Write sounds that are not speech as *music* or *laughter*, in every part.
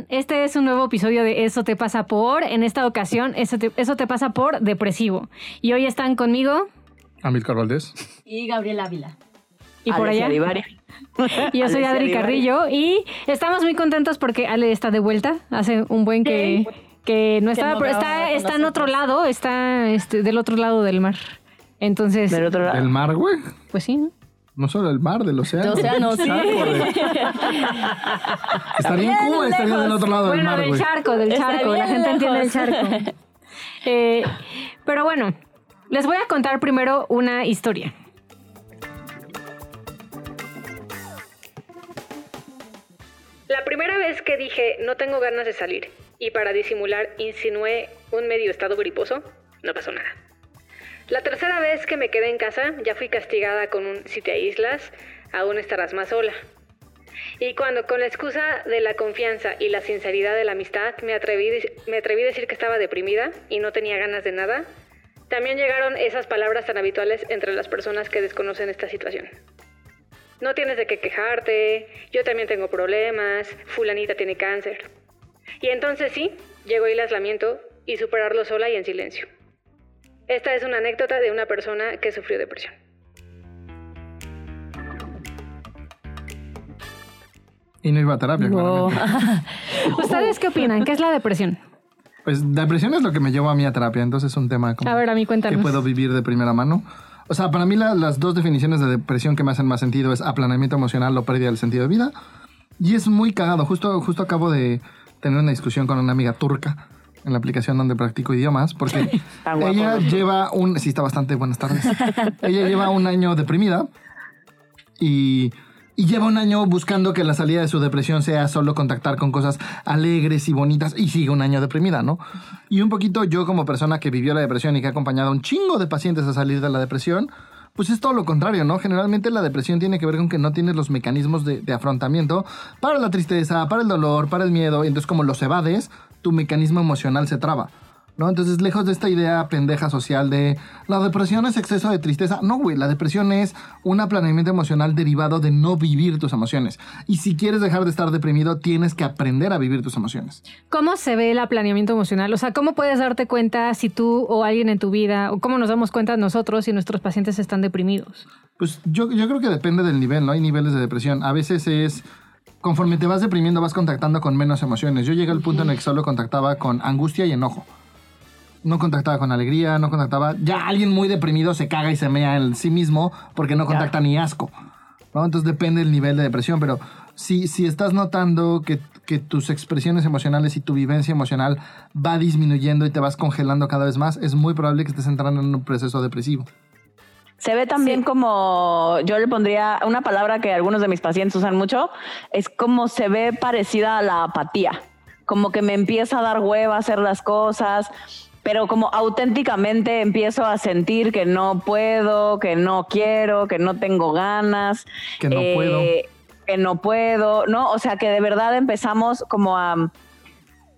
Están? Este es un nuevo episodio de Eso te pasa por. En esta ocasión, Eso te, eso te pasa por depresivo. Y hoy están conmigo Amilcar Valdés. Y Gabriel Ávila. y por allá. Y *laughs* yo soy Adri. Carrillo y estamos muy contentos porque Ale está de vuelta. Hace un buen que, que no estaba, no pero está, está en otro lado, está este, del otro lado del mar. Entonces, Del otro lado. El mar, güey. pues sí, ¿no? No solo el mar, del océano. Del océano, sí. Estaría en Cuba, estaría del otro lado del Bueno, mar, del güey. charco, del Está charco. La gente entiende el charco. *laughs* Eh, pero bueno, les voy a contar primero una historia. La primera vez que dije no tengo ganas de salir y para disimular insinué un medio estado griposo, no pasó nada. La tercera vez que me quedé en casa ya fui castigada con un si te aíslas, aún estarás más sola. Y cuando con la excusa de la confianza y la sinceridad de la amistad me atreví, me atreví a decir que estaba deprimida y no tenía ganas de nada, también llegaron esas palabras tan habituales entre las personas que desconocen esta situación. No tienes de qué quejarte, yo también tengo problemas, fulanita tiene cáncer. Y entonces sí, llegó el aislamiento y superarlo sola y en silencio. Esta es una anécdota de una persona que sufrió depresión. Y no iba a terapia, Wow. *laughs* ¿Ustedes qué opinan? ¿Qué es la depresión? Pues depresión es lo que me llevó a mí a terapia, entonces es un tema como A ver, a mí cuéntanos. que puedo vivir de primera mano. O sea, para mí la- las dos definiciones de depresión que me hacen más sentido es aplanamiento emocional o pérdida del sentido de vida. Y es muy cagado. Justo, justo acabo de tener una discusión con una amiga turca en la aplicación donde practico idiomas, porque *laughs* guapo, ella ¿no? lleva un... Sí, está bastante buenas tardes. *laughs* ella lleva un año deprimida y, y lleva un año buscando que la salida de su depresión sea solo contactar con cosas alegres y bonitas y sigue un año deprimida, ¿no? Y un poquito yo como persona que vivió la depresión y que ha acompañado a un chingo de pacientes a salir de la depresión, pues es todo lo contrario, ¿no? Generalmente la depresión tiene que ver con que no tienes los mecanismos de, de afrontamiento para la tristeza, para el dolor, para el miedo, y entonces como los evades, tu mecanismo emocional se traba. ¿No? Entonces, lejos de esta idea pendeja social de la depresión es exceso de tristeza. No, güey, la depresión es un aplanamiento emocional derivado de no vivir tus emociones. Y si quieres dejar de estar deprimido, tienes que aprender a vivir tus emociones. ¿Cómo se ve el aplaneamiento emocional? O sea, ¿cómo puedes darte cuenta si tú o alguien en tu vida, o cómo nos damos cuenta nosotros si nuestros pacientes están deprimidos? Pues yo, yo creo que depende del nivel, ¿no? Hay niveles de depresión. A veces es, conforme te vas deprimiendo, vas contactando con menos emociones. Yo llegué al punto en el que solo contactaba con angustia y enojo. No contactaba con alegría, no contactaba... Ya alguien muy deprimido se caga y se mea en sí mismo porque no contacta ni asco. ¿no? Entonces depende del nivel de depresión, pero si, si estás notando que, que tus expresiones emocionales y tu vivencia emocional va disminuyendo y te vas congelando cada vez más, es muy probable que estés entrando en un proceso depresivo. Se ve también como, yo le pondría una palabra que algunos de mis pacientes usan mucho, es como se ve parecida a la apatía, como que me empieza a dar hueva hacer las cosas, pero como auténticamente empiezo a sentir que no puedo, que no quiero, que no tengo ganas. Que no puedo. Que no puedo, ¿no? O sea, que de verdad empezamos como a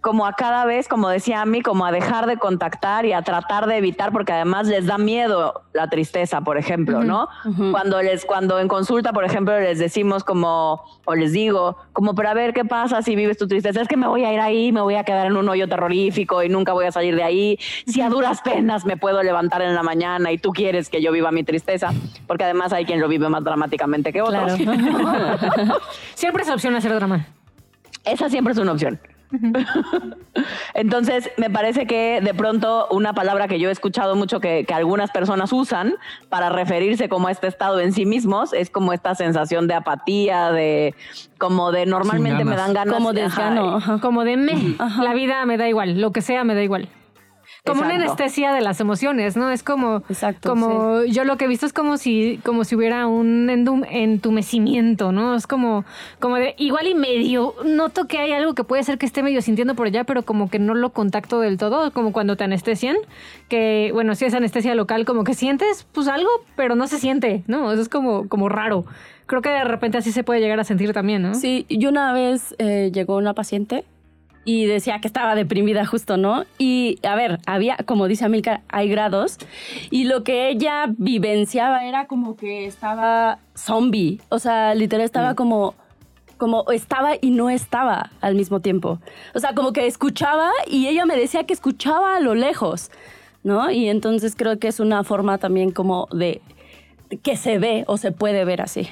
como a cada vez, como decía Ami, como a dejar de contactar y a tratar de evitar, porque además les da miedo la tristeza, por ejemplo, ¿no? Cuando les, cuando en consulta, por ejemplo, les decimos como, o les digo, como, pero a ver qué pasa si vives tu tristeza, es que me voy a ir ahí, me voy a quedar en un hoyo terrorífico y nunca voy a salir de ahí. Si a duras penas me puedo levantar en la mañana y tú quieres que yo viva mi tristeza, porque además hay quien lo vive más dramáticamente que otros. *laughs* *laughs* Siempre es opción hacer drama. Esa siempre es una opción. *laughs* Entonces, me parece que de pronto una palabra que yo he escuchado mucho que, que algunas personas usan para referirse como a este estado en sí mismos es como esta sensación de apatía, de como de normalmente me ganas. dan ganas Como de ajá. Como de me, la vida me da igual, lo que sea me da igual. Como una Exacto. anestesia de las emociones, ¿no? Es como, Exacto, como yo lo que he visto es como si, como si hubiera un entumecimiento, ¿no? Es como, como de igual y medio, noto que hay algo que puede ser que esté medio sintiendo por allá, pero como que no lo contacto del todo, como cuando te anestesian, que bueno, si es anestesia local, como que sientes pues algo, pero no se siente, ¿no? Eso es como, como raro. Creo que de repente así se puede llegar a sentir también, ¿no? Sí, yo una vez eh, llegó una paciente y decía que estaba deprimida justo, ¿no? Y a ver, había, como dice Amilcar, hay grados y lo que ella vivenciaba era como que estaba zombie, o sea, literal estaba como como estaba y no estaba al mismo tiempo. O sea, como que escuchaba y ella me decía que escuchaba a lo lejos, ¿no? Y entonces creo que es una forma también como de que se ve o se puede ver así.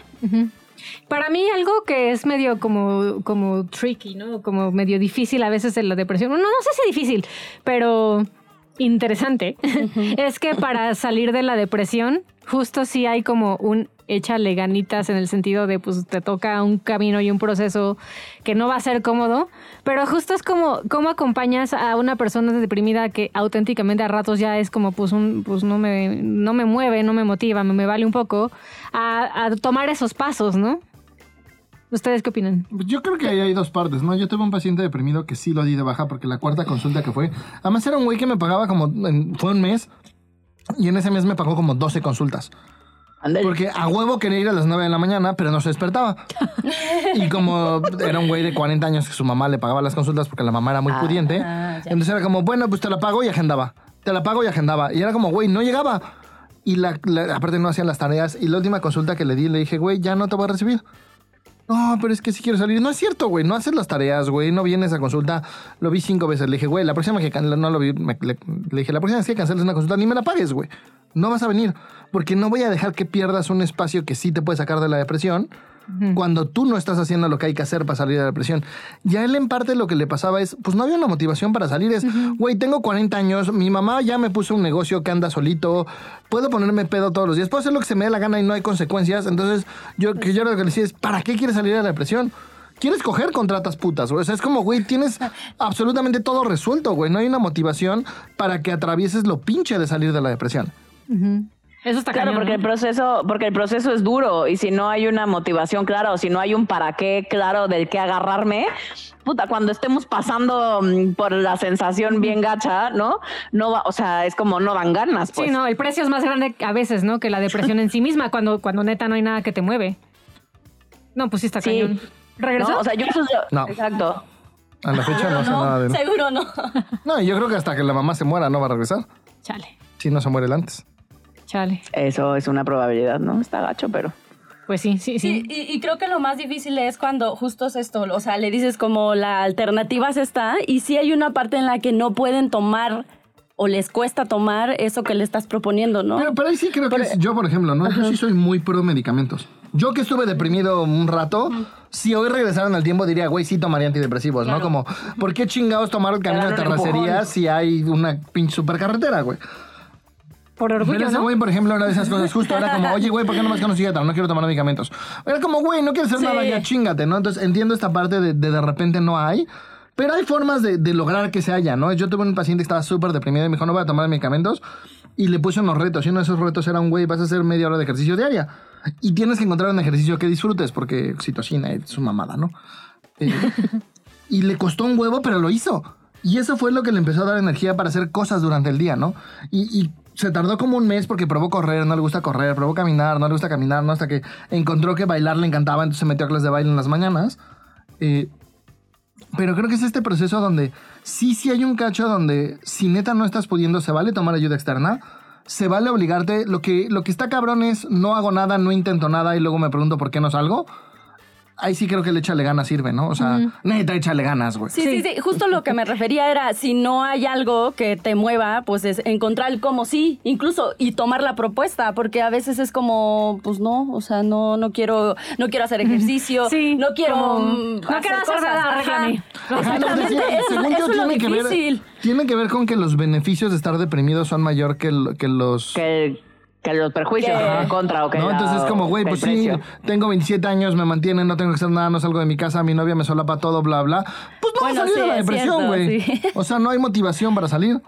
Para mí algo que es medio como, como tricky, ¿no? Como medio difícil a veces en la depresión. No, no sé si difícil, pero interesante. *laughs* es que para salir de la depresión, justo sí hay como un échale ganitas en el sentido de pues te toca un camino y un proceso que no va a ser cómodo, pero justo es como cómo acompañas a una persona deprimida que auténticamente a ratos ya es como pues un pues no me no me mueve, no me motiva, me, vale un poco a, a tomar esos pasos, ¿no? ¿Ustedes qué opinan? Yo creo que ahí hay dos partes, ¿no? Yo tuve un paciente deprimido que sí lo di de baja porque la cuarta consulta que fue, además era un güey que me pagaba como, fue un mes y en ese mes me pagó como 12 consultas. Porque a huevo quería ir a las 9 de la mañana, pero no se despertaba. *laughs* Y como era un güey de 40 años que su mamá le pagaba las consultas porque la mamá era muy pudiente, entonces era como, bueno, pues te la pago y agendaba. Te la pago y agendaba. Y era como, güey, no llegaba. Y la, la- aparte no hacían las tareas. Y la última consulta que le di, le dije, güey, ya no te voy a recibir. No, pero es que si quiero salir. No es cierto, güey. No haces las tareas, güey. No vienes a consulta. Lo vi cinco veces. Le dije, güey, la próxima que no lo vi, me- le, le dije, la próxima vez que canceles una consulta, ni me la pagues, güey. No vas a venir. Porque no voy a dejar que pierdas un espacio que sí te puede sacar de la depresión cuando tú no estás haciendo lo que hay que hacer para salir de la depresión. Ya él en parte lo que le pasaba es, pues no había una motivación para salir. Es, güey, tengo 40 años, mi mamá ya me puso un negocio que anda solito, puedo ponerme pedo todos los días, puedo hacer lo que se me dé la gana y no hay consecuencias. Entonces, yo, que yo lo que le decía es, ¿para qué quieres salir de la depresión? ¿Quieres coger contratas putas, güey? O sea, es como, güey, tienes *laughs* absolutamente todo resuelto, güey. No hay una motivación para que atravieses lo pinche de salir de la depresión. Eso está Claro, cañón, porque ¿no? el proceso, porque el proceso es duro y si no hay una motivación clara o si no hay un para qué claro del que agarrarme, puta, cuando estemos pasando mm, por la sensación bien gacha, ¿no? No va, o sea, es como no dan ganas, pues. Sí, no, el precio es más grande a veces, ¿no? Que la depresión en sí misma, cuando, cuando neta no hay nada que te mueve. No, pues sí está Sí. cañón. ¿Regresó? ¿No? O sea, yo eso- No. Exacto. A la fecha no sé *laughs* nada de. Seguro no. No, y yo creo que hasta que la mamá se muera no va a regresar. Chale, Si no se muere él antes. Chale. Eso es una probabilidad, ¿no? Está gacho, pero. Pues sí, sí, sí. Sí, y, y creo que lo más difícil es cuando justo es esto, o sea, le dices como la alternativa es esta y sí hay una parte en la que no pueden tomar o les cuesta tomar eso que le estás proponiendo, ¿no? Pero, pero ahí sí creo que es- yo, por ejemplo, ¿no? Yo sí soy muy pro medicamentos. Yo que estuve deprimido un rato, si hoy regresaran al tiempo diría, güey, sí tomaría antidepresivos, ¿no? Como, ¿por qué chingados tomar el camino de terracería si hay una pinche supercarretera, güey? Por Pero orgullo, ese ¿no? güey, por ejemplo, era de esas cosas justo. Era como, oye, güey, ¿por qué no me has conocido? No quiero tomar medicamentos. Era como, güey, no quieres hacer nada, ya chingate, ¿no? Entonces entiendo esta parte de de, de repente no hay. Pero hay formas de, de lograr que se haya, ¿no? Yo tuve un paciente que estaba súper deprimido y me dijo, no voy a tomar medicamentos. Y le puse unos retos. Y uno de esos retos era un, güey, vas a hacer media hora de ejercicio diaria. Y tienes que encontrar un ejercicio que disfrutes, porque oxitocina es su mamada, ¿no? Eh, y le costó un huevo, pero lo hizo. Y eso fue lo que le empezó a dar energía para hacer cosas durante el día, ¿no? Y, y se tardó como un mes porque probó correr, no le gusta correr, probó caminar, no le gusta caminar, ¿no? Hasta que encontró que bailar le encantaba, entonces se metió a clases de baile en las mañanas. Eh, pero creo que es este proceso donde sí, sí hay un cacho donde si neta no estás pudiendo, se vale tomar ayuda externa, se vale obligarte. Lo que, lo que está cabrón es no hago nada, no intento nada y luego me pregunto por qué no salgo. Ahí sí creo que el échale ganas sirve, ¿no? O sea, neta, échale ganas, güey. Sí, sí, sí, justo lo que me refería era, si no hay algo que te mueva, pues es encontrar el cómo sí, incluso, y tomar la propuesta, porque a veces es como, pues no, o sea, no, no quiero, no quiero hacer ejercicio, Sí, no quiero, como, mm, no quiero hacer nada, Exactamente, sí, eso, según eso es lo tiene que ver- difícil. Tiene que ver con que los beneficios de estar deprimido son mayor que, el- que los... Que, que los perjuicios Que- ¿no? contra o que. ¿no? la- Entonces es como, güey, pues sí, tengo 27 años, me mantienen, no tengo que hacer nada, no salgo de mi casa, mi novia me solapa todo, bla, bla. Pues no Bueno, a salir sí, de la es depresión, güey. sí. O sea, no hay motivación para salir.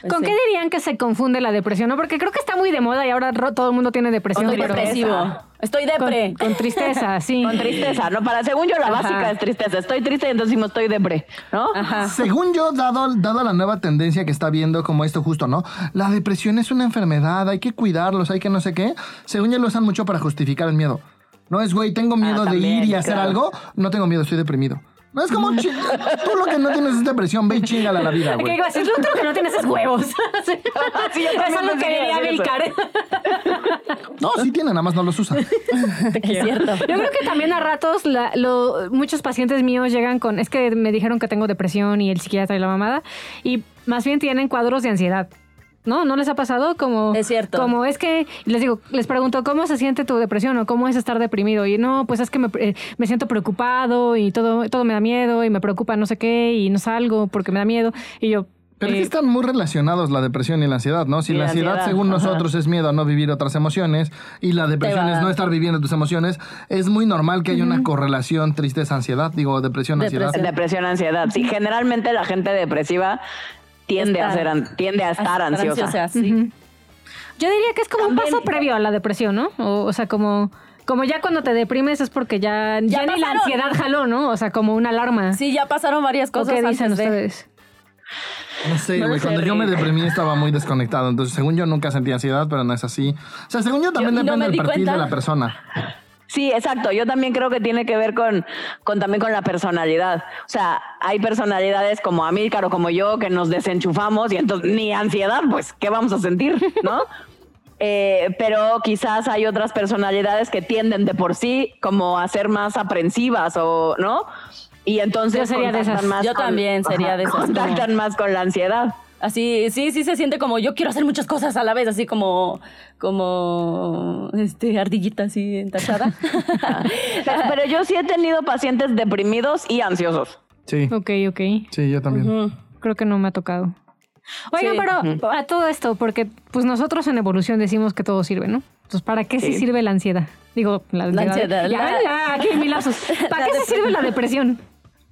Pues ¿Con sí. qué dirían que se confunde la depresión? ¿no? Porque creo que está muy de moda y ahora todo el mundo tiene depresión. Estoy pero- depresivo. Estoy depre. Con, con tristeza, sí. *laughs* Con tristeza, ¿no? Para, según yo, la Ajá. básica es tristeza. Estoy triste y entonces decimos estoy depre, ¿no? Ajá. Según yo, dado, dado la nueva tendencia que está viendo como esto justo, ¿no? La depresión es una enfermedad, hay que cuidarlos, hay que no sé qué. Según yo lo usan mucho para justificar el miedo. No es, güey, tengo miedo de también, ir y hacer claro. algo. No tengo miedo, estoy deprimido. No es como, chi- tú lo que no tienes es depresión, ve y chingala la vida, *laughs* Que güey. digo, así, lo que no tienes es huevos. *laughs* Sí. Sí, yo Eso lo que diría Milcar. *laughs* No, sí tiene, nada más no los usa. Es cierto. Yo creo que también a ratos la- lo- muchos pacientes míos llegan con, es que me dijeron que tengo depresión y el psiquiatra y la mamada, y más bien tienen cuadros de ansiedad. ¿No? ¿No les ha pasado? Como, Es cierto. Como es que, les digo, les pregunto, ¿cómo se siente tu depresión o cómo es estar deprimido? Y no, pues es que me, eh, me siento preocupado y todo, todo me da miedo y me preocupa no sé qué y no salgo porque me da miedo. Y yo... Pero es eh, que están muy relacionados la depresión y la ansiedad, ¿no? Si la la ansiedad, ansiedad, según ajá. nosotros, es miedo a no vivir otras emociones y la depresión es no estar viviendo tus emociones, es muy normal que haya una correlación tristeza-ansiedad, digo, depresión-ansiedad. Depresión. Depresión, ansiedad. Sí, generalmente la gente depresiva tiende a Estar- ser tiende a estar ansiosa. sí. Yo diría que es como También- un paso previo a la depresión, ¿no? O, o sea, como, como ya cuando te deprimes es porque ya, ya, ni la ansiedad jaló, ¿no? O sea, como una alarma. Sí, ya pasaron varias ¿O cosas. qué dicen antes de- ustedes? No sé, güey. Cuando yo me deprimí estaba muy desconectado. Entonces, según yo, nunca sentí ansiedad, pero no es así. O sea, según yo, también Yo- y no depende del perfil cuenta. de la persona. Sí, exacto. Yo también creo que tiene que ver con, con también con la personalidad. O sea, hay personalidades como Amílcar o como yo que nos desenchufamos y entonces ni ansiedad, pues, ¿qué vamos a sentir? *laughs* ¿No? Eh, pero quizás hay otras personalidades que tienden de por sí como a ser más aprensivas o, ¿no? Y entonces Yo sería de contactan esas. más Yo con- también sería de esas, Contactan más con la ansiedad. Así, sí, sí se siente como yo quiero hacer muchas cosas a la vez, así como, como, este, ardillita así entachada. Pero, *laughs* *laughs* pero yo sí he tenido pacientes deprimidos y ansiosos. Sí. Ok, ok. Sí, yo también. Ujú. Creo que no me ha tocado. Oigan, Sí. pero a todo esto, porque pues nosotros en evolución decimos que todo sirve, ¿no? Entonces, ¿para qué sí Sí. sirve la ansiedad? Digo, la, ansiedad, Ya, la- ya, aquí mi lapsus. *laughs* ¿Para La qué sí sirve la depresión?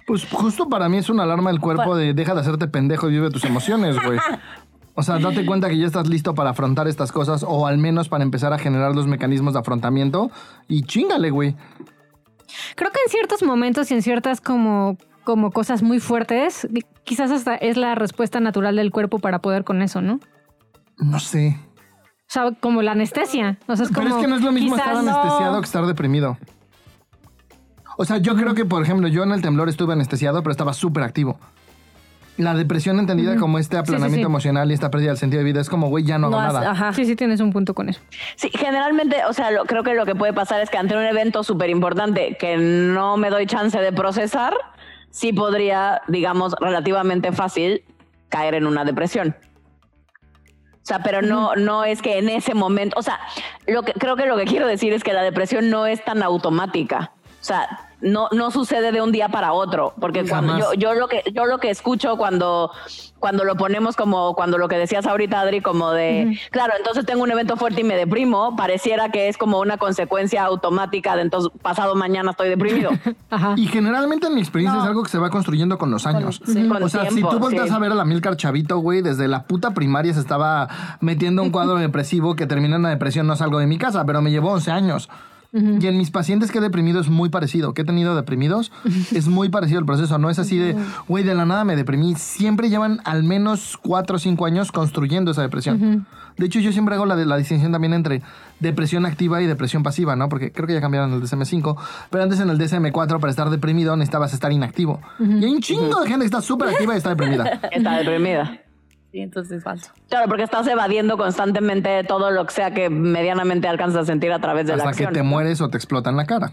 Pues justo para mí es una alarma del cuerpo de deja de hacerte pendejo y vive tus emociones, güey. O sea, date cuenta que ya estás listo para afrontar estas cosas o al menos para empezar a generar los mecanismos de afrontamiento y chingale, güey. Creo que en ciertos momentos y en ciertas como, como cosas muy fuertes, quizás hasta es la respuesta natural del cuerpo para poder con eso, ¿no? No sé. O sea, como la anestesia. O sea, es como, Pero es que no es lo mismo estar no- anestesiado que estar deprimido. O sea, yo creo que, por ejemplo, yo en el temblor estuve anestesiado, pero estaba súper activo. La depresión entendida como este sí, aplanamiento sí. emocional y esta pérdida del sentido de vida es como, güey, ya no hago No, nada. ajá. Sí, sí, tienes un punto con eso. Sí, generalmente, o sea, lo- creo que lo que puede pasar es que ante un evento súper importante que no me doy chance de procesar, sí podría, digamos, relativamente fácil caer en una depresión. O sea, pero no, no es que en ese momento, o sea, lo que creo que lo que quiero decir es que la depresión no es tan automática. O sea, no, no sucede de un día para otro, porque cuando Jamás. yo, yo lo que yo lo que escucho cuando cuando lo ponemos como cuando lo que decías ahorita Adri como de claro entonces tengo un evento fuerte y me deprimo pareciera que es como una consecuencia automática de entonces pasado mañana estoy deprimido *laughs* Ajá. Y generalmente en mi experiencia No. es algo que se va construyendo con los años. sí, con o sea, tiempo, si tú volteas sí. a ver a la Milcar Chavito, güey, desde la puta primaria se estaba metiendo un cuadro *laughs* depresivo que termina en una depresión, no salgo de mi casa, pero me llevó 11 años. Y en mis pacientes que he deprimido es muy parecido. Que he tenido deprimidos *laughs* es muy parecido el proceso. No es así de, güey, de la nada me deprimí. Siempre llevan al menos 4 o 5 años construyendo esa depresión. De hecho, yo siempre hago la, de, la distinción también entre depresión activa y depresión pasiva, ¿no? Porque creo que ya cambiaron el DSM-5. Pero antes en el DSM-4, para estar deprimido, necesitabas estar inactivo. Y hay un chingo de gente que está súper activa y está deprimida. *laughs* está deprimida Sí, entonces es falso. claro porque estás evadiendo constantemente todo lo que sea que medianamente alcanzas a sentir a través de la Hasta que acción te mueres o te explota en la cara.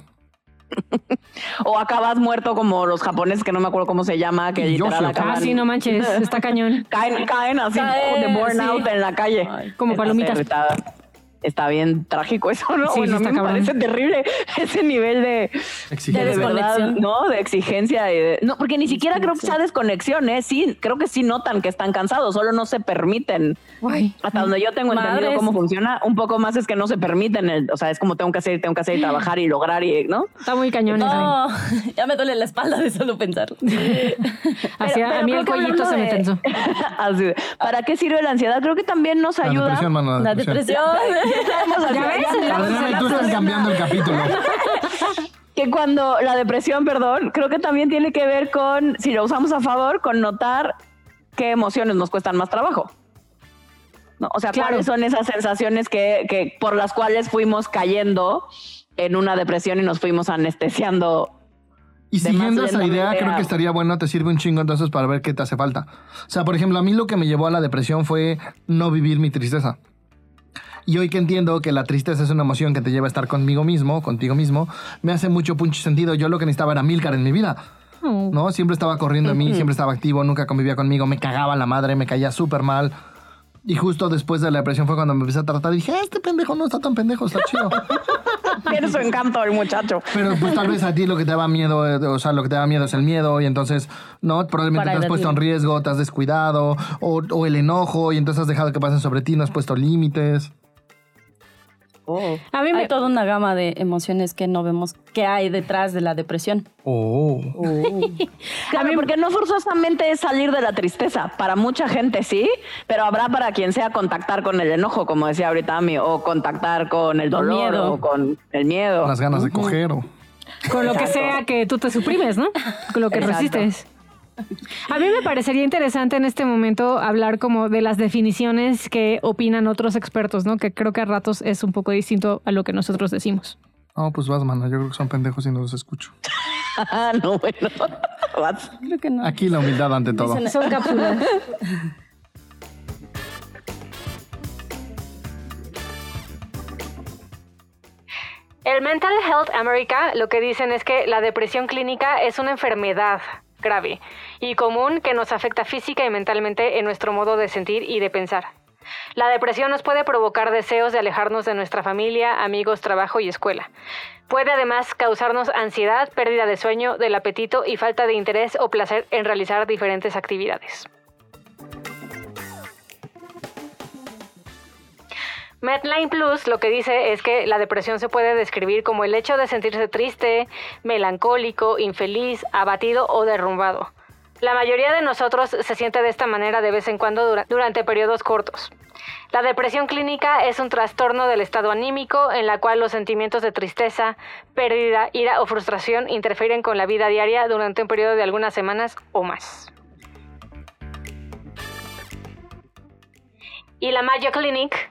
*laughs* o acabas muerto como los japoneses que no me acuerdo cómo se llama que literal Yoshio. acaban Ah, sí, no manches, *laughs* está cañón. caen caen así Caen, de burnout sí. en la calle Ay, Como Estás palomitas. irritada. Está bien trágico eso, ¿no? Sí, bueno, sí a mí me parece terrible ese nivel de, Exigencia. de desconexión. ¿no? De exigencia. y de- no, porque ni siquiera creo que sea desconexión, ¿eh? Sí, creo que sí notan que están cansados, solo no se permiten. Hasta donde yo tengo entendido cómo funciona, un poco más es que no se permiten, el- o sea, es como tengo que hacer, tengo que hacer y trabajar y lograr y, ¿no? Está muy cañón eso. No, *laughs* ya me duele la espalda de solo pensarlo. *laughs* Así, a mí el cuellito se me tensó. *laughs* ¿Para qué sirve la ansiedad? Creo que también nos La ayuda. depresión, mano, la La depresión. Tú están cambiando el capítulo. *laughs* que cuando la depresión, perdón, creo que también tiene que ver con, si lo usamos a favor, con notar qué emociones nos cuestan más trabajo. ¿No? O sea, Claro. cuáles son esas sensaciones que, que por las cuales fuimos cayendo en una depresión y nos fuimos anestesiando. Y siguiendo esa idea, creo que estaría bueno, te sirve un chingo entonces para ver qué te hace falta. O sea, por ejemplo, a mí lo que me llevó a la depresión fue no vivir mi tristeza. Y hoy que entiendo que la tristeza es una emoción que te lleva a estar conmigo mismo, contigo mismo, me hace mucho punch sentido. Yo lo que necesitaba era Milcar en mi vida. Oh. ¿No? Siempre estaba corriendo en mí, siempre estaba activo, nunca convivía conmigo, me cagaba la madre, me caía súper mal. Y justo después de la depresión fue cuando me empecé a tratar y dije, "Ah, este pendejo no está tan pendejo, está chido. *laughs* Tiene su encanto el muchacho. Pero pues tal vez a ti lo que te daba miedo, eh, o sea, lo que te da miedo es el miedo y entonces, ¿no? Probablemente Para te has puesto en riesgo. riesgo, te has descuidado o, o el enojo y entonces has dejado que pasen sobre ti, no has puesto límites. A mí me, Hay toda una gama de emociones que no vemos que hay detrás de la depresión. Oh. *laughs* Claro, porque no forzosamente es salir de la tristeza. Para mucha gente sí, pero habrá para quien sea contactar con el enojo, como decía ahorita Ami, o contactar con el dolor miedo. o con el miedo. Las ganas de coger o... con lo que sea que tú te suprimes, ¿no? Con lo que Exacto. resistes. A mí me parecería interesante en este momento hablar como de las definiciones que opinan otros expertos, ¿no? Que creo que a ratos es un poco distinto a lo que nosotros decimos. No, pues vas, mano. Yo creo que son pendejos y no los escucho. Ah, no, bueno. *laughs* Vas. Creo que no. Aquí la humildad ante todo. Dicen- Son cápsulas. El Mental Health America lo que dicen es que la depresión clínica es una enfermedad grave y común que nos afecta física y mentalmente en nuestro modo de sentir y de pensar. La depresión nos puede provocar deseos de alejarnos de nuestra familia, amigos, trabajo y escuela. Puede además causarnos ansiedad, pérdida de sueño, del apetito y falta de interés o placer en realizar diferentes actividades. Medline Plus lo que dice es que la depresión se puede describir como el hecho de sentirse triste, melancólico, infeliz, abatido o derrumbado. La mayoría de nosotros se siente de esta manera de vez en cuando dura- durante periodos cortos. La depresión clínica es un trastorno del estado anímico en la cual los sentimientos de tristeza, pérdida, ira o frustración interfieren con la vida diaria durante un periodo de algunas semanas o más. Y la Mayo Clinic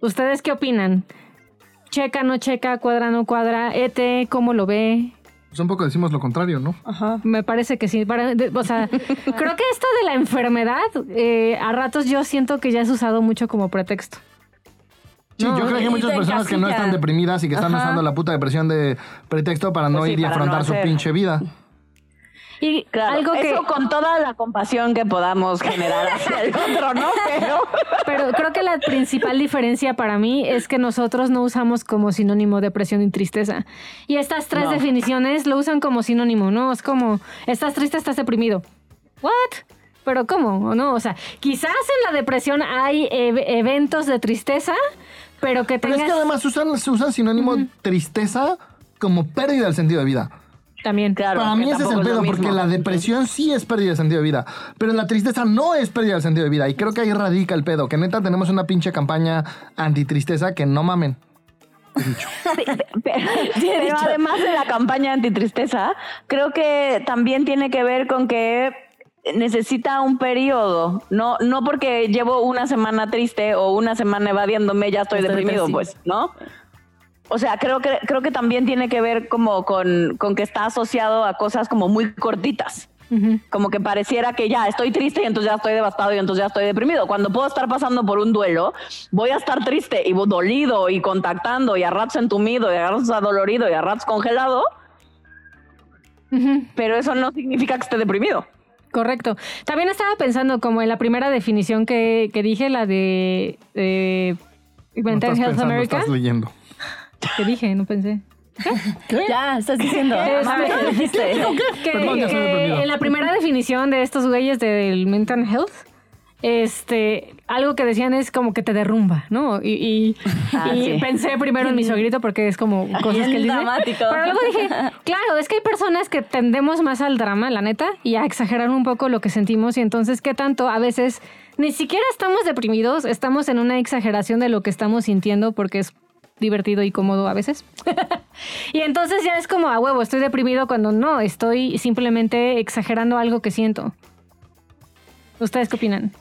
¿Ustedes qué opinan? ¿Checa, no checa, cuadra, no cuadra? ¿ET, cómo lo ve? Pues un poco decimos lo contrario, ¿no? Ajá. Me parece que sí. Para- de- o sea, *laughs* creo que esto de la enfermedad, eh, a ratos yo siento que ya es usado mucho como pretexto. Sí, No, yo creo que hay muchas personas que no están deprimidas y que están Ajá. usando la puta depresión de pretexto para no Pues sí, ir y no afrontar su pinche vida. Y Claro, algo que... eso con toda la compasión que podamos generar hacia el otro, ¿no? *laughs* Pero Pero creo que la principal diferencia para mí es que nosotros no usamos como sinónimo depresión y tristeza. Y estas tres No. definiciones lo usan como sinónimo, ¿no? Es como, estás triste, estás deprimido. ¿What? ¿Pero cómo? ¿O no? O sea, quizás en la depresión hay ev- eventos de tristeza, pero que Pero tengas... es que además usan, se usan sinónimo tristeza como pérdida del sentido de vida. También. claro, Para mí ese es el pedo, porque la depresión sí es pérdida de sentido de vida, pero la tristeza no es pérdida de sentido de vida. Y creo que ahí radica el pedo, que neta tenemos una pinche campaña antitristeza que no mamen. *laughs* Pero, pero además de la campaña antitristeza, creo que también tiene que ver con que necesita un periodo, no, no porque llevo una semana triste o una semana evadiéndome, ya estoy, Estoy deprimido, depresivo. pues, ¿no? O sea, creo que, creo que también tiene que ver como con, con que está asociado a cosas como muy cortitas. Como que pareciera que ya estoy triste y entonces ya estoy devastado y entonces ya estoy deprimido. Cuando puedo estar pasando por un duelo, voy a estar triste y dolido y contactando y a ratos entumido y a ratos adolorido y a ratos congelado, pero eso no significa que esté deprimido. Correcto. También estaba pensando como en la primera definición que, que dije, la de eh, No Mental estás Health pensando, America. estás leyendo. Que dije, no pensé. Ya, estás diciendo. Este- que deprimido. en la primera definición de estos güeyes del mental health, este, algo que decían es como que te derrumba, ¿no? Y, y- Ah, y sí. pensé primero en mi suegrito porque es como cosas Bien que él dice. dramático. Pero luego dije, claro, es que hay personas que tendemos más al drama, la neta, y a exagerar un poco lo que sentimos y entonces qué tanto a veces ni siquiera estamos deprimidos, estamos en una exageración de lo que estamos sintiendo porque es divertido y cómodo a veces. *laughs* y entonces ya es como a huevo, estoy deprimido cuando no, estoy simplemente exagerando algo que siento. ¿Ustedes qué opinan?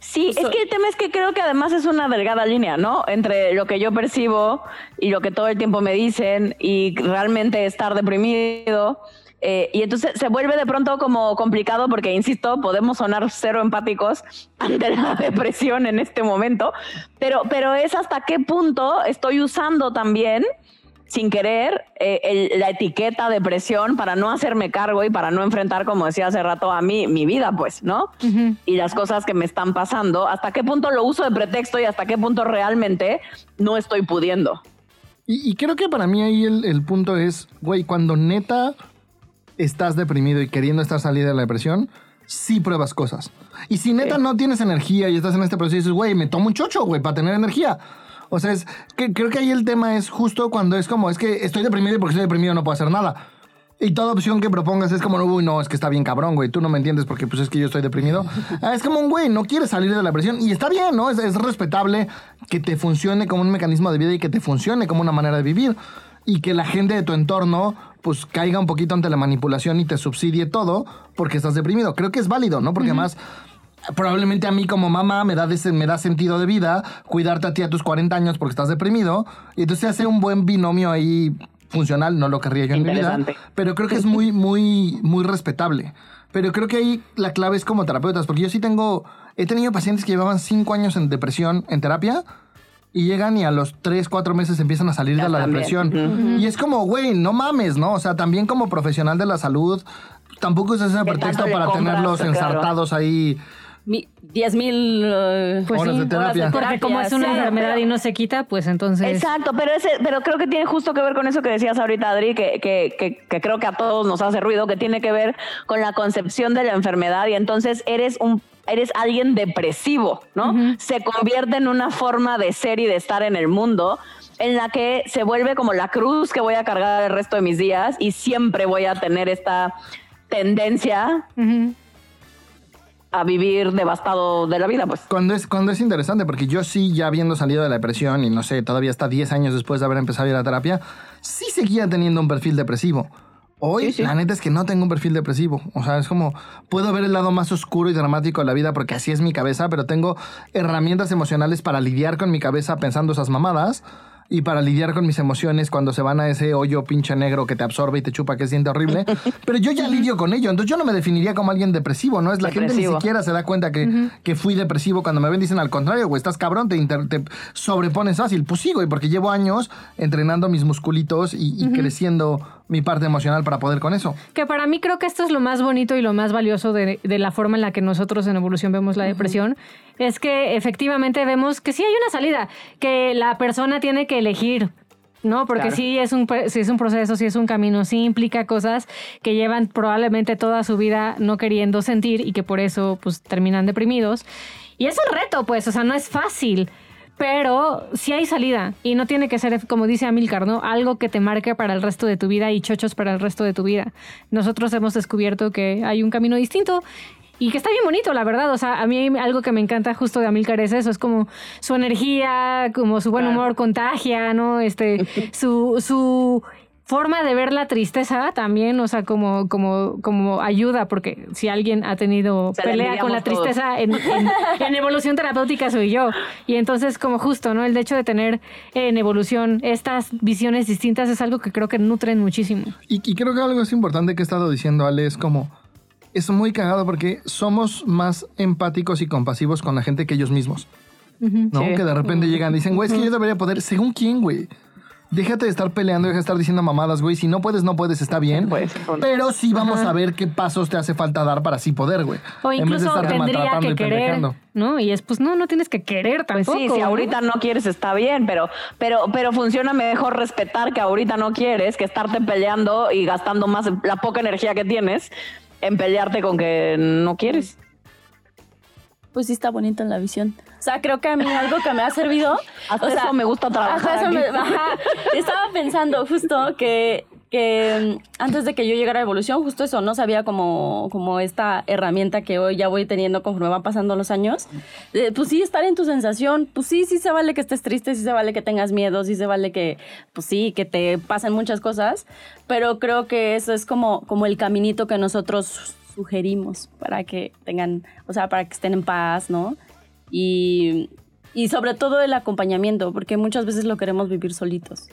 Sí, es que el tema es que creo que además es una delgada línea, ¿no? Entre lo que yo percibo y lo que todo el tiempo me dicen y realmente estar deprimido. Eh, y entonces se vuelve de pronto como complicado porque, insisto, podemos sonar cero empáticos *laughs* ante la depresión en este momento, pero, pero es hasta qué punto estoy usando también sin querer eh, el- la etiqueta depresión para no hacerme cargo y para no enfrentar, como decía hace rato, a mí mi vida, pues, ¿no? Y las cosas que me están pasando, hasta qué punto lo uso de pretexto y hasta qué punto realmente no estoy pudiendo. Y, y creo que para mí ahí el, el punto es, güey, cuando neta estás deprimido y queriendo estar salida de la depresión, sí pruebas cosas. Y si neta no tienes energía y estás en este proceso y dices, güey, me tomo un chocho, güey, para tener energía. O sea, es que creo que ahí el tema es justo cuando es como, es que estoy deprimido y porque estoy deprimido no puedo hacer nada. Y toda opción que propongas es como, uy, no, es que está bien cabrón, güey, tú no me entiendes porque pues es que yo estoy deprimido. *laughs* Ah, es como un güey, no quiere salir de la depresión y está bien, ¿no? Es, es respetable que te funcione como un mecanismo de vida y que te funcione como una manera de vivir. Y que la gente de tu entorno pues caiga un poquito ante la manipulación y te subsidie todo porque estás deprimido. Creo que es válido, ¿no? Porque además probablemente a mí como mamá me da, des- me da sentido de vida cuidarte a ti a tus 40 años porque estás deprimido. Y entonces se hace un buen binomio ahí funcional, no lo querría yo en mi vida. Pero creo que es muy, muy, muy respetable. Pero creo que ahí la clave es como terapeutas, porque yo sí tengo, he tenido pacientes que llevaban 5 años en depresión en terapia y llegan y a los 3, 4 meses empiezan a salir Ya de la depresión. Y es como, güey, no mames, ¿no? O sea, también como profesional de la salud, tampoco es ese pretexto para compras? tenerlos Claro. ensartados ahí. Mi- 10 mil eh, Pues Horas sí, de terapia. porque como es una sí. enfermedad y no se quita, pues entonces... Exacto, pero, ese, pero creo que tiene justo que ver con eso que decías ahorita, Adri, que, que, que, que creo que a todos nos hace ruido, que tiene que ver con la concepción de la enfermedad y entonces eres un eres alguien depresivo, ¿no? Se convierte en una forma de ser y de estar en el mundo en la que se vuelve como la cruz que voy a cargar el resto de mis días y siempre voy a tener esta tendencia a vivir devastado de la vida, pues. Cuando es, cuando es interesante, porque yo sí, ya habiendo salido de la depresión y no sé, todavía hasta 10 años después de haber empezado a ir a terapia, sí seguía teniendo un perfil depresivo. Hoy, Sí, sí. la neta es que no tengo un perfil depresivo. O sea, es como, puedo ver el lado más oscuro y dramático de la vida porque así es mi cabeza, pero tengo herramientas emocionales para lidiar con mi cabeza pensando esas mamadas y para lidiar con mis emociones cuando se van a ese hoyo pinche negro que te absorbe y te chupa que siente horrible. *laughs* Pero yo ya lidio con ello, entonces yo no me definiría como alguien depresivo, ¿no? Es la gente ni siquiera se da cuenta que, que fui depresivo. Cuando me ven dicen al contrario, güey, estás cabrón, te, inter- te sobrepones fácil. Pues sí, güey, porque llevo años entrenando mis musculitos y, y creciendo mi parte emocional para poder con eso. Que para mí creo que esto es lo más bonito y lo más valioso de, de la forma en la que nosotros en evolución vemos la depresión. Es que efectivamente vemos que sí hay una salida, que la persona tiene que elegir. ¿no? Porque Claro. sí es un sí es un proceso, sí es un camino, sí implica cosas que llevan probablemente toda su vida no queriendo sentir y que por eso pues terminan deprimidos. Y es un reto, pues, o sea, no es fácil, pero sí hay salida y no tiene que ser, como dice Amilcar, ¿no? Algo que te marque para el resto de tu vida y chochos para el resto de tu vida. Nosotros hemos descubierto que hay un camino distinto y que está bien bonito, la verdad. O sea, a mí algo que me encanta justo de Amilcar es eso, es como su energía, como su buen humor contagia, ¿no? Este, *laughs* su, su forma de ver la tristeza también, o sea, como, como, como ayuda, porque si alguien ha tenido pelea con la tristeza en, en- en evolución terapéutica soy yo. Y entonces, como justo, ¿no? El hecho de tener en evolución estas visiones distintas es algo que creo que nutren muchísimo. Y, y creo que algo es importante que he estado diciendo, Ale, es como... Es muy cagado porque somos más empáticos y compasivos con la gente que ellos mismos. ¿No? Sí. Que de repente llegan y dicen, güey, es que yo debería poder... ¿Según quién, güey? Déjate de estar peleando, deja de estar diciendo mamadas, güey. Si no puedes, no puedes, está bien. *laughs* Pues. Pero sí vamos a ver qué pasos te hace falta dar para sí poder, güey. O En vez de incluso estarte tendría maltratando que y querer. ¿no? Y es, pues no, no tienes que querer Pues tampoco. sí, si ahorita no quieres está bien, pero, pero, pero funciona mejor respetar que ahorita no quieres que estarte peleando y gastando más la poca energía que tienes en pelearte con que no quieres. Pues sí está bonito en la visión. O sea, creo que a mí algo que me ha servido... *laughs* Hasta o sea, eso me gusta trabajar eso me- ajá. Estaba pensando justo que, que mm, antes de que yo llegara a Evolución, justo eso, no sabía como, como esta herramienta que hoy ya voy teniendo conforme van pasando los años. Eh, pues sí, estar en tu sensación. Pues sí, sí se vale que estés triste, sí se vale que tengas miedo, sí se vale que, pues sí, que te pasen muchas cosas. Pero creo que eso es como, como el caminito que nosotros sugerimos para que tengan, o sea, para que estén en paz, ¿no? Y, y sobre todo el acompañamiento, porque muchas veces lo queremos vivir solitos.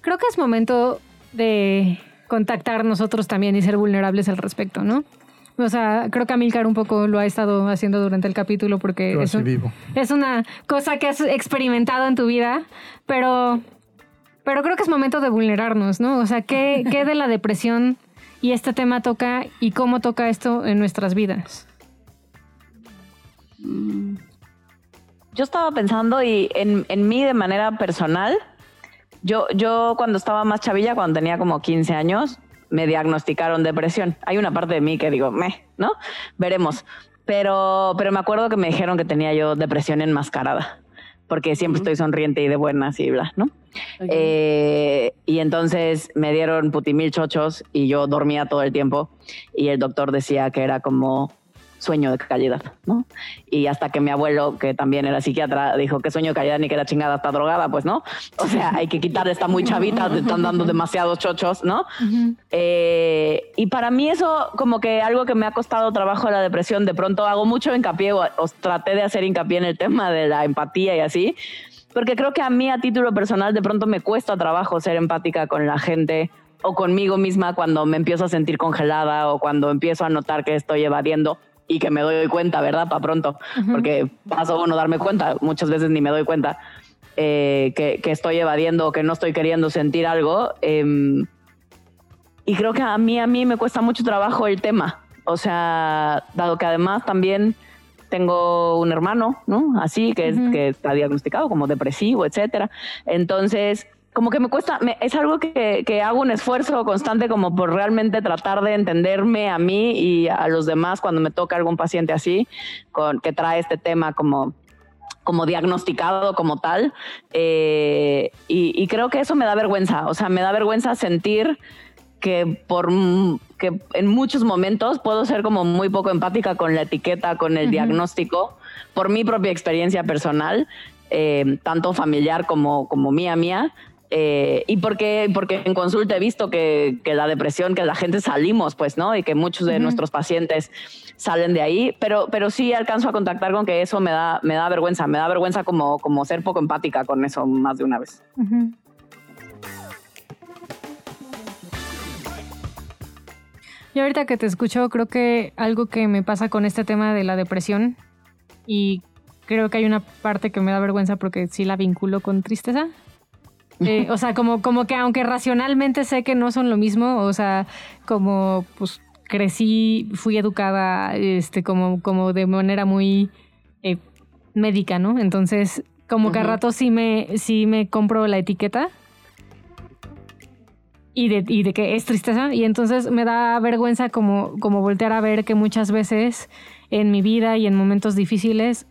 Creo que es momento de contactar nosotros también y ser vulnerables al respecto, ¿no? O sea, creo que Amilcar un poco lo ha estado haciendo durante el capítulo porque Yo es, un- vivo. es una cosa que has experimentado en tu vida, pero, pero creo que es momento de vulnerarnos, ¿no? O sea, ¿qué, qué de la depresión y este tema toca y cómo toca esto en nuestras vidas? Yo estaba pensando y en, en mí de manera personal, yo, yo cuando estaba más chavilla, cuando tenía como 15 años, me diagnosticaron depresión. Hay una parte de mí que digo, meh, ¿no? Veremos. Pero, pero me acuerdo que me dijeron que tenía yo depresión enmascarada, porque siempre estoy sonriente y de buenas y bla, ¿no? Eh, y entonces me dieron putimil chochos y yo dormía todo el tiempo y el doctor decía que era como sueño de calidad, ¿no? Y hasta que mi abuelo, que también era psiquiatra, dijo que sueño de calidad ni que la chingada está drogada, pues no. O sea, hay que quitarle, está muy chavita, te están dando demasiados chochos, ¿no? Eh, y para mí eso como que algo que me ha costado trabajo de la depresión, de pronto hago mucho hincapié, o, os traté de hacer hincapié en el tema de la empatía y así, porque creo que a mí a título personal de pronto me cuesta trabajo ser empática con la gente o conmigo misma cuando me empiezo a sentir congelada o cuando empiezo a notar que estoy evadiendo y que me doy cuenta, ¿verdad? Para pronto, porque paso bueno darme cuenta, muchas veces ni me doy cuenta eh, que, que estoy evadiendo o que no estoy queriendo sentir algo. em, y creo que a mí, a mí me cuesta mucho trabajo el tema. O sea, dado que además también tengo un hermano, ¿no? Así, que, que está diagnosticado como depresivo, etcétera. Entonces, como que me cuesta, me- es algo que, que hago un esfuerzo constante como por realmente tratar de entenderme a mí y a los demás cuando me toca algún paciente así, con, que trae este tema como como diagnosticado como tal. Eh, y, y creo que eso me da vergüenza. O sea, me da vergüenza sentir que por que en muchos momentos puedo ser como muy poco empática con la etiqueta, con el diagnóstico, por mi propia experiencia personal, eh, tanto familiar como, como mía mía. Eh, y porque, porque en consulta he visto que, que la depresión, que la gente salimos, pues, ¿no? Y que muchos de nuestros pacientes salen de ahí, pero, pero sí alcanzo a contactar con que eso me da, me da vergüenza, me da vergüenza como, como ser poco empática con eso más de una vez. Yo ahorita que te escucho, creo que algo que me pasa con este tema de la depresión y creo que hay una parte que me da vergüenza porque sí la vinculo con tristeza. Eh, o sea, como, como que aunque racionalmente sé que no son lo mismo, o sea, como pues crecí, fui educada este, como, como de manera muy eh, médica, ¿no? Entonces, como que a rato sí me, sí me compro la etiqueta y de, y de que es tristeza. Y entonces me da vergüenza como, como voltear a ver que muchas veces en mi vida y en momentos difíciles,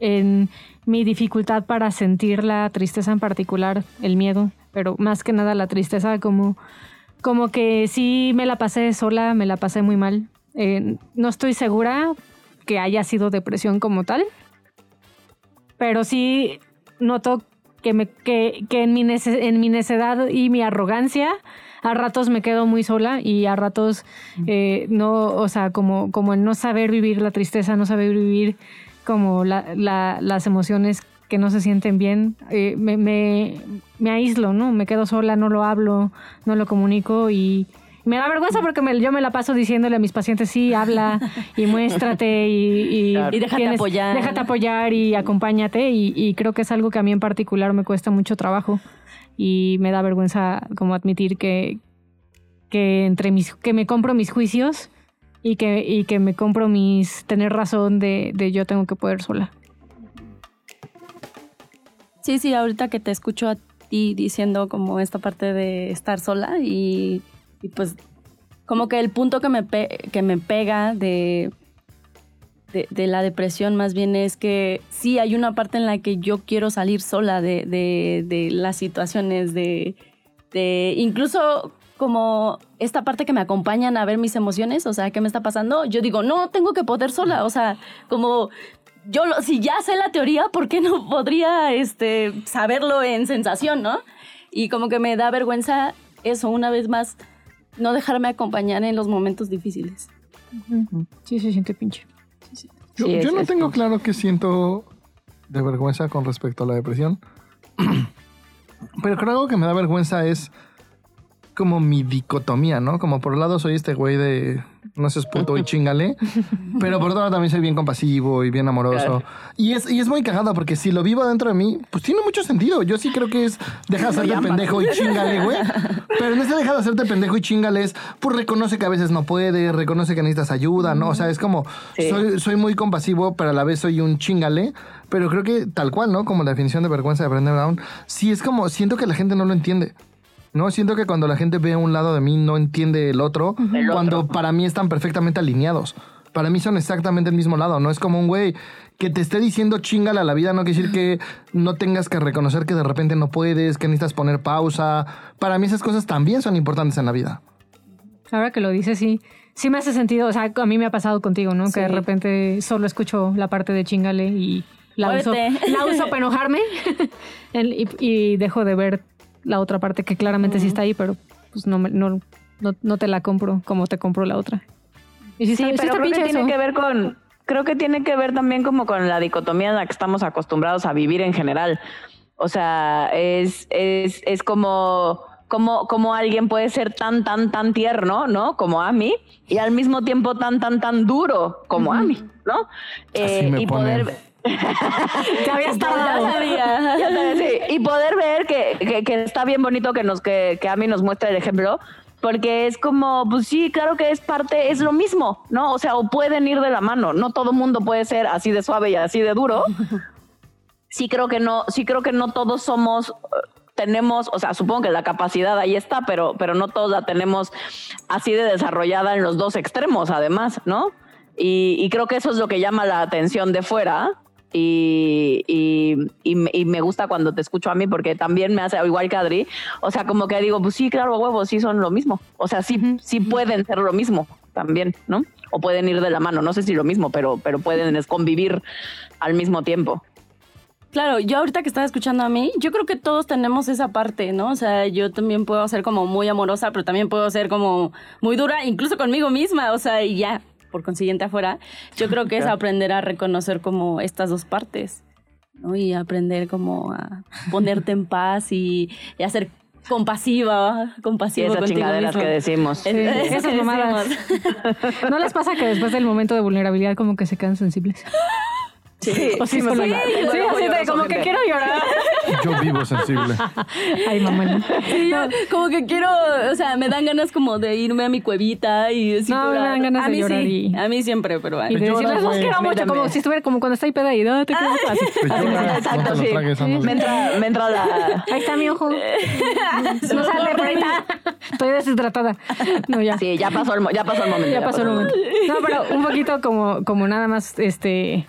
en mi dificultad para sentir la tristeza en particular, el miedo, pero más que nada la tristeza, como, como que sí me la pasé sola, me la pasé muy mal. Eh, no estoy segura que haya sido depresión como tal, pero sí noto que, me, que, que en, mi nece- en mi necedad y mi arrogancia a ratos me quedo muy sola y a ratos eh, no, o sea, como, como el no saber vivir la tristeza, no saber vivir como la- la- las emociones que no se sienten bien, eh, me, me, me aíslo, ¿no? Me quedo sola, no lo hablo, no lo comunico y me da vergüenza porque me- yo me la paso diciéndole a mis pacientes, sí, habla y muéstrate y, y, *laughs* Y déjate apoyar. Déjate apoyar y acompáñate y, y creo que es algo que a mí en particular me cuesta mucho trabajo y me da vergüenza como admitir que, que entre mis que me compro mis juicios y que, y que me compro mis tener razón de, de yo tengo que poder sola. Sí, sí, ahorita que te escucho a ti diciendo como esta parte de estar sola y, y pues como que el punto que me, pe- que me pega de, de, de la depresión más bien es que sí hay una parte en la que yo quiero salir sola de, de, las situaciones, de incluso como esta parte que me acompañan a ver mis emociones, o sea, ¿qué me está pasando? Yo digo, no, tengo que poder sola, o sea, como yo lo- si ya sé la teoría, ¿por qué no podría este, saberlo en sensación, no? Y como que me da vergüenza eso, una vez más, no dejarme acompañar en los momentos difíciles. Sí, se siente pinche. Yo, Sí, yo es- no es tengo pinche. claro qué siento de vergüenza con respecto a la depresión. *clears throat* Pero creo algo que me da vergüenza es como mi dicotomía, ¿no? Como por un lado soy este güey de no seas puto y *laughs* chingale, pero por otro lado también soy bien compasivo y bien amoroso. Claro. Y, es, y es muy cagado porque si lo vivo dentro de mí, pues tiene mucho sentido. Yo sí creo que es deja de hacerte pendejo y chingale, güey. Pero en este deja de hacerte pendejo y chingale es, pues reconoce que a veces no puede, reconoce que necesitas ayuda, ¿no? O sea, es como, Sí. soy, soy muy compasivo, pero a la vez soy un chingale. Pero creo que tal cual, ¿no? Como la definición de vergüenza de Brené Brown, sí es como, siento que la gente no lo entiende. No, siento que cuando la gente ve un lado de mí no entiende el otro, El cuando otro. para mí están perfectamente alineados. Para mí son exactamente el mismo lado, no es como un güey que te esté diciendo chingala a la vida, no quiere decir que no tengas que reconocer que de repente no puedes, que necesitas poner pausa. Para mí esas cosas también son importantes en la vida. Ahora que lo dices, sí. Sí me hace sentido. O sea, a mí me ha pasado contigo, ¿no? Que de repente solo escucho la parte de chingale y la uso, la uso para enojarme *laughs* *laughs* y, y dejo de ver la otra parte que claramente sí está ahí, pero pues no, me- no, no, no te la compro como te compro la otra. Y sí, Sí, está, sí pero creo que pinche tiene eso. que ver con, creo que tiene que ver también como con la dicotomía en la que estamos acostumbrados a vivir en general. O sea, es, es, es como, como, como alguien puede ser tan, tan, tan tierno, ¿no? Como Ami, y al mismo tiempo tan, tan, tan duro como Ami, ¿no? Así me y pone. poder Te habías *laughs* Ya tardado. sabía. *laughs* Ya sí. Y poder ver que, que- que está bien bonito que nos que, que Ami nos muestre el ejemplo, porque es como, pues sí, claro que es parte, es lo mismo, ¿no? O sea, o pueden ir de la mano. No todo mundo puede ser así de suave y así de duro. Sí creo que no, sí creo que no todos somos, tenemos, o sea, supongo que la capacidad ahí está, pero, pero no todos la tenemos así de desarrollada en los dos extremos, además, ¿no? Y, y creo que eso es lo que llama la atención de fuera. Y, y, y me- y me gusta cuando te escucho a mí porque también me hace igual que Adri. O sea, como que digo, pues sí, claro, huevos, sí son lo mismo. O sea, sí, sí pueden ser lo mismo también, ¿no? O pueden ir de la mano. No sé si lo mismo, pero, pero pueden convivir al mismo tiempo. Claro, yo ahorita que estaba escuchando a mí, yo creo que todos tenemos esa parte, ¿no? O sea, yo también puedo ser como muy amorosa, pero también puedo ser como muy dura, incluso conmigo misma, o sea, y ya, por consiguiente afuera. Yo creo que es *laughs* aprender a reconocer como estas dos partes, ¿no? Y aprender como a ponerte en paz y, y a ser compasiva, Y compasivo esas chingaderas mismo. que decimos. Sí, esas que mamadas. decimos. *laughs* ¿No les pasa que después del momento de vulnerabilidad como que se quedan sensibles? Sí, O sí, sí, Tengo el ojo así de lloroso, como que gente. quiero llorar. *laughs* Yo vivo sensible. *laughs* Ay, mamá. Sí, yo como que quiero, o sea, me dan ganas como de irme a mi cuevita y decir No, me dan ganas a de mí llorar sí, y- a mí siempre, pero Y bueno. de lloras, decirles, los quiero mucho, como si estuviera, como cuando está ahí peda y no, te quiero lloras, siento. Exacto, sí. Me entra, me entra la... Ahí está mi ojo. *laughs* No sale por ahí. Estoy deshidratada. No, ya. Sí, ya pasó el, ya pasó el momento. Ya pasó el momento. No, pero un poquito como, como nada más, este,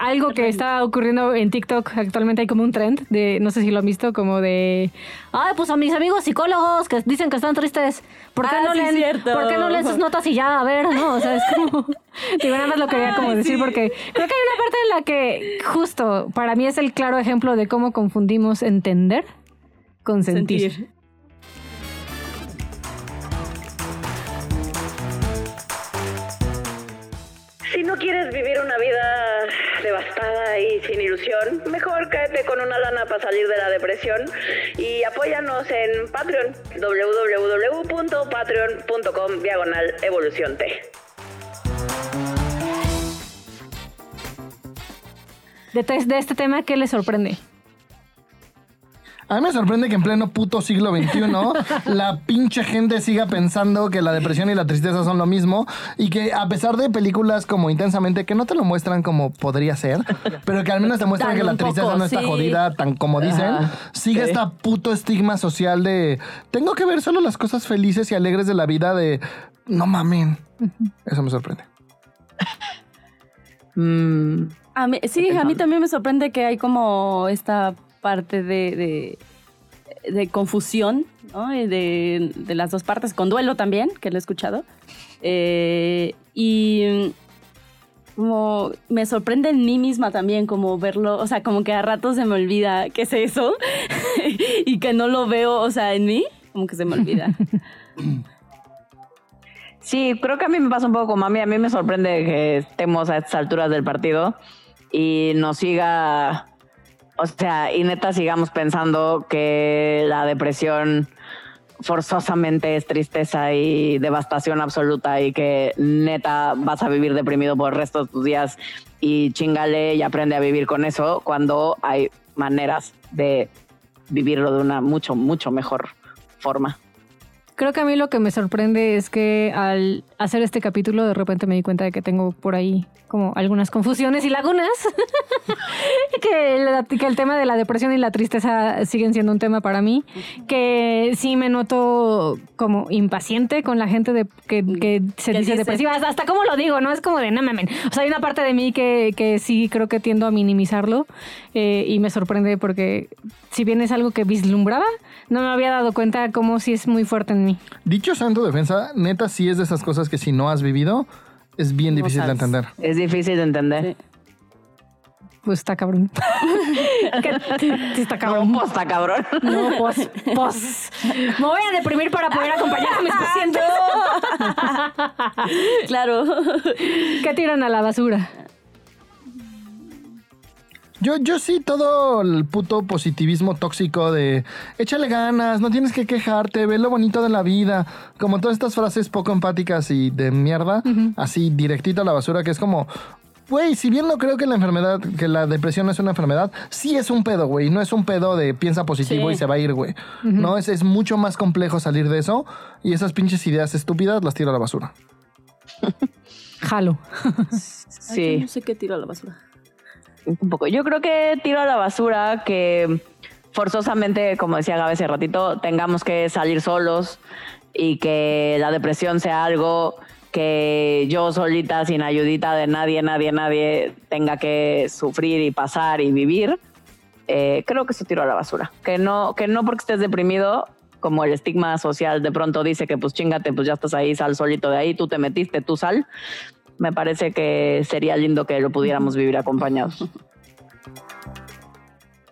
algo que está ocurriendo en TikTok actualmente hay como un trend de, no sé si lo han visto, como de, ay, pues a mis amigos psicólogos que dicen que están tristes, ¿por qué Ah, no sí, leen, cierto. ¿por qué no leen sus notas y ya, a ver, no? O sea, es como, *laughs* digo, nada más lo quería como Ay, decir sí. porque creo que hay una parte en la que justo para mí es el claro ejemplo de cómo confundimos entender con sentir. Sentir. No quieres vivir una vida devastada y sin ilusión, mejor cáete con una lana para salir de la depresión y apóyanos en Patreon, www.patreon.com diagonal evolución T. De, de este tema, ¿qué les sorprende? A mí me sorprende que en pleno puto siglo XXI *laughs* la pinche gente siga pensando que la depresión y la tristeza son lo mismo y que a pesar de películas como intensamente que no te lo muestran como podría ser, pero que al menos te muestran que la tristeza poco, no está sí. jodida tan como dicen, Ajá, sigue sí. esta puto estigma social de tengo que ver solo las cosas felices y alegres de la vida de no mamen. Eso me sorprende. *laughs* Mm, A mí, sí, a mí también me sorprende que hay como esta parte de, de, confusión, ¿no? De, de las dos partes, con duelo también, que lo he escuchado. Eh, y mm, como me sorprende en mí misma también, como verlo, o sea, como que a ratos se me olvida qué es eso *laughs* y que no lo veo, o sea, en mí, como que se me olvida. *laughs* Sí, creo que a mí me pasa un poco como a mí. A mí me sorprende que estemos a estas alturas del partido y nos siga, o sea, y neta sigamos pensando que la depresión forzosamente es tristeza y devastación absoluta y que neta vas a vivir deprimido por el resto de tus días y chingale y aprende a vivir con eso cuando hay maneras de vivirlo de una mucho, mucho mejor forma. Creo que a mí lo que me sorprende es que al hacer este capítulo de repente me di cuenta de que tengo por ahí como algunas confusiones y lagunas. *laughs* que, el, que el tema de la depresión y la tristeza siguen siendo un tema para mí. Que sí me noto como impaciente con la gente de, que, que se ¿Qué dice dice? depresiva. Hasta, hasta cómo lo digo, ¿no? Es como de no mamen. O sea, hay una parte de mí que, que sí creo que tiendo a minimizarlo eh, y me sorprende porque si bien es algo que vislumbraba, no me había dado cuenta cómo sí es muy fuerte en mí. Dicho sea en tu defensa, neta sí es de esas cosas que si no has vivido es bien No difícil de entender. Es difícil de entender. Sí. Pues está cabrón. *laughs* Sí está cabrón. No, posta, cabrón. No, pues, pues. Me voy a deprimir para poder acompañar a mis pacientes. *laughs* claro. ¿Qué tiran a la basura? Yo, yo sí, todo el puto positivismo tóxico de échale ganas, no tienes que quejarte, ve lo bonito de la vida. Como todas estas frases poco empáticas y de mierda, así directito a la basura, que es como, güey, si bien no creo que la enfermedad, que la depresión no es una enfermedad, sí es un pedo, güey. No es un pedo de piensa positivo Sí. y se va a ir, güey. No, es, es mucho más complejo salir de eso y esas pinches ideas estúpidas las tiro a la basura. Jalo. *laughs* Ay, yo Sí, no sé qué tiro a la basura. Un poco. Yo creo que tiro a la basura que forzosamente, como decía Gabe hace ratito, tengamos que salir solos y que la depresión sea algo que yo solita, sin ayudita de nadie, nadie, nadie, tenga que sufrir y pasar y vivir. Eh, creo que eso tiro a la basura. Que no, que no porque estés deprimido, como el estigma social de pronto dice que pues chingate, pues ya estás ahí, sal solito de ahí, tú te metiste, tú sal. Me parece que sería lindo que lo pudiéramos vivir acompañados.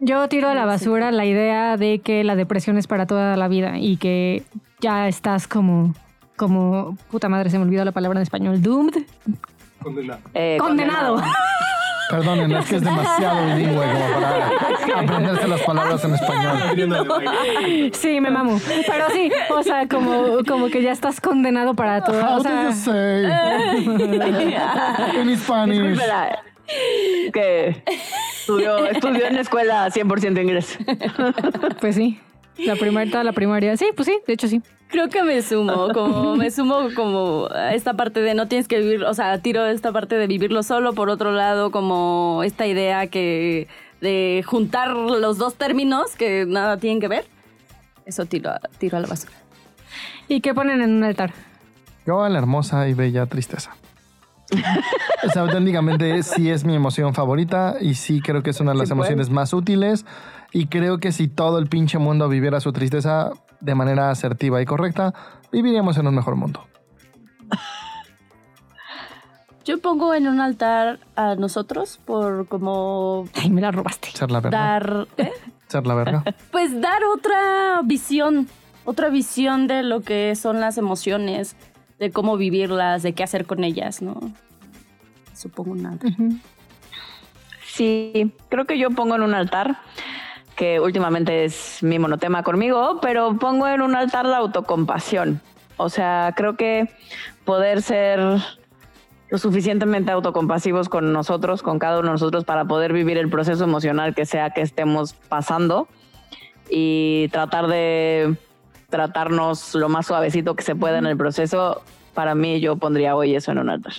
Yo tiro a la basura la idea de que la depresión es para toda la vida y que ya estás como, como, puta madre, se me olvidó la palabra en español, doomed, Eh, condenado. Perdonen, es que es demasiado bilingüe como para aprenderse las palabras en español. Sí, me mamo. Pero sí, o sea, como, como que ya estás condenado para todo. How O do you sea, say? In Spanish. Que estudió, estudió en la escuela 100% inglés. pues sí. La primaria, toda la primaria. Sí, pues sí, de hecho sí. Creo que me sumo, como me sumo como a esta parte de no tienes que vivir, o sea, tiro esta parte de vivirlo solo, por otro lado, como esta idea que de juntar los dos términos que nada tienen que ver. Eso tiro a, tiro a la basura. ¿Y qué ponen en un altar? Yo a la hermosa y bella tristeza. *laughs* O sea, auténticamente sí es mi emoción favorita y sí creo que es una de las Sí, emociones más útiles. Y creo que si todo el pinche mundo viviera su tristeza de manera asertiva y correcta, viviríamos en un mejor mundo. *laughs* Yo pongo en un altar a nosotros por como Ay, me la robaste. Ser la verga. dar, ¿eh? *laughs* Ser la verga. *laughs* pues dar otra visión, otra visión de lo que son las emociones, de cómo vivirlas, de qué hacer con ellas, ¿no? Supongo un altar. Sí, creo que yo pongo en un altar, que últimamente es mi monotema conmigo, pero pongo en un altar la autocompasión. O sea, creo que poder ser lo suficientemente autocompasivos con nosotros, con cada uno de nosotros, para poder vivir el proceso emocional que sea que estemos pasando y tratar de tratarnos lo más suavecito que se pueda en el proceso. Para mí, yo pondría hoy eso en un altar.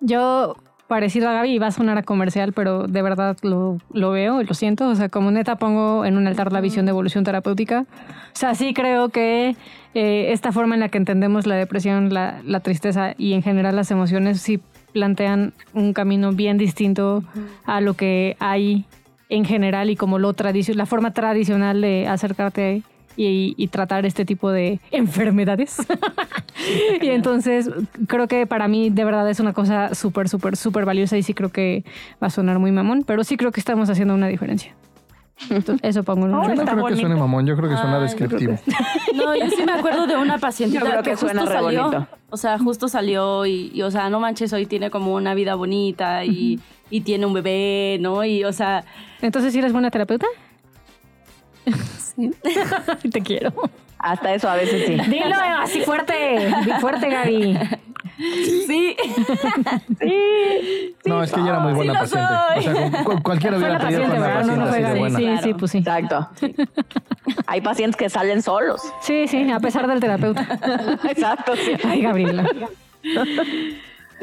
Yo, parecido a Gaby, iba a sonar a comercial, pero de verdad lo, lo veo y lo siento. O sea, como neta pongo en un altar la visión de evolución terapéutica. O sea, sí creo que eh, esta forma en la que entendemos la depresión, la, la tristeza y en general las emociones sí plantean un camino bien distinto a lo que hay en general y como lo tradicio- la forma tradicional de acercarte y, y tratar este tipo de enfermedades. *laughs* y entonces creo que para mí de verdad es una cosa súper, súper, súper valiosa y sí creo que va a sonar muy mamón, pero sí creo que estamos haciendo una diferencia. Entonces, eso pongo en *laughs* un Oh, Yo no creo que bonito. suene mamón, yo creo que suena Ay, yo descriptivo. No, yo sí me acuerdo de una Yo pacientita creo que, que suena justo re salió. bonito. O sea, justo salió y, y, o sea, no manches, hoy tiene como una vida bonita y, y tiene un bebé, ¿no? Y, o sea, Entonces, ¿sí eres buena terapeuta? *laughs* *laughs* Te quiero. Hasta eso a veces sí. Dilo así fuerte, fuerte, Gaby. sí. No, es que ella era muy buena lo paciente. soy. O sea, cu- cu- cualquiera hubiera la pedido paciente, con la ¿verdad? No, no paciente fue así de Gaby. buena. Sí, sí, pues sí. Exacto. Hay pacientes que salen solos. Sí, sí, a pesar del terapeuta. *laughs* Exacto. sí. Ay, Gabriela.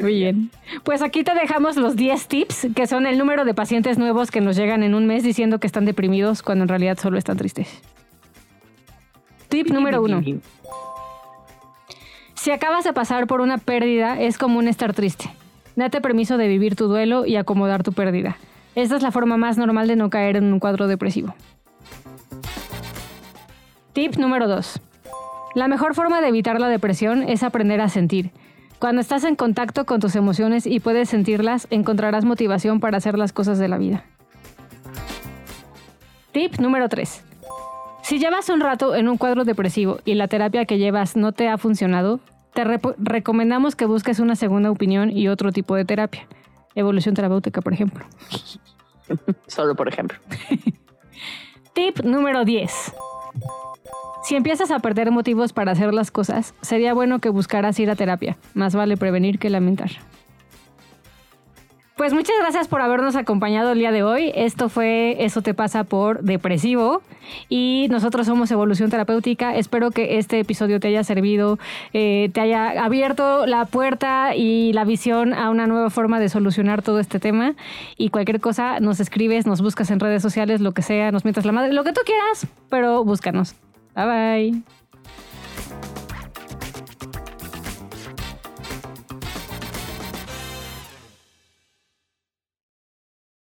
Muy bien. Pues aquí te dejamos los 10 tips, que son el número de pacientes nuevos que nos llegan en un mes diciendo que están deprimidos cuando en realidad solo están tristes. Tip número uno. Si acabas de pasar por una pérdida, es común estar triste. Date permiso de vivir tu duelo y acomodar tu pérdida. Esta es la forma más normal de no caer en un cuadro depresivo. Tip número 2. La mejor forma de evitar la depresión es aprender a sentir. Cuando estás en contacto con tus emociones y puedes sentirlas, encontrarás motivación para hacer las cosas de la vida. Tip número 3. Si llevas un rato en un cuadro depresivo y la terapia que llevas no te ha funcionado, te recomendamos que busques una segunda opinión y otro tipo de terapia. Evolución terapéutica, por ejemplo. *laughs* Solo por ejemplo. *laughs* Tip número 10. Si empiezas a perder motivos para hacer las cosas, sería bueno que buscaras ir a terapia. Más vale prevenir que lamentar. Pues muchas gracias por habernos acompañado el día de hoy. Esto fue Eso te pasa por depresivo y nosotros somos Evolución Terapéutica. Espero que este episodio te haya servido, eh, te haya abierto la puerta y la visión a una nueva forma de solucionar todo este tema. Y cualquier cosa nos escribes, nos buscas en redes sociales, lo que sea, nos mientas la madre, lo que tú quieras, pero búscanos. Bye bye.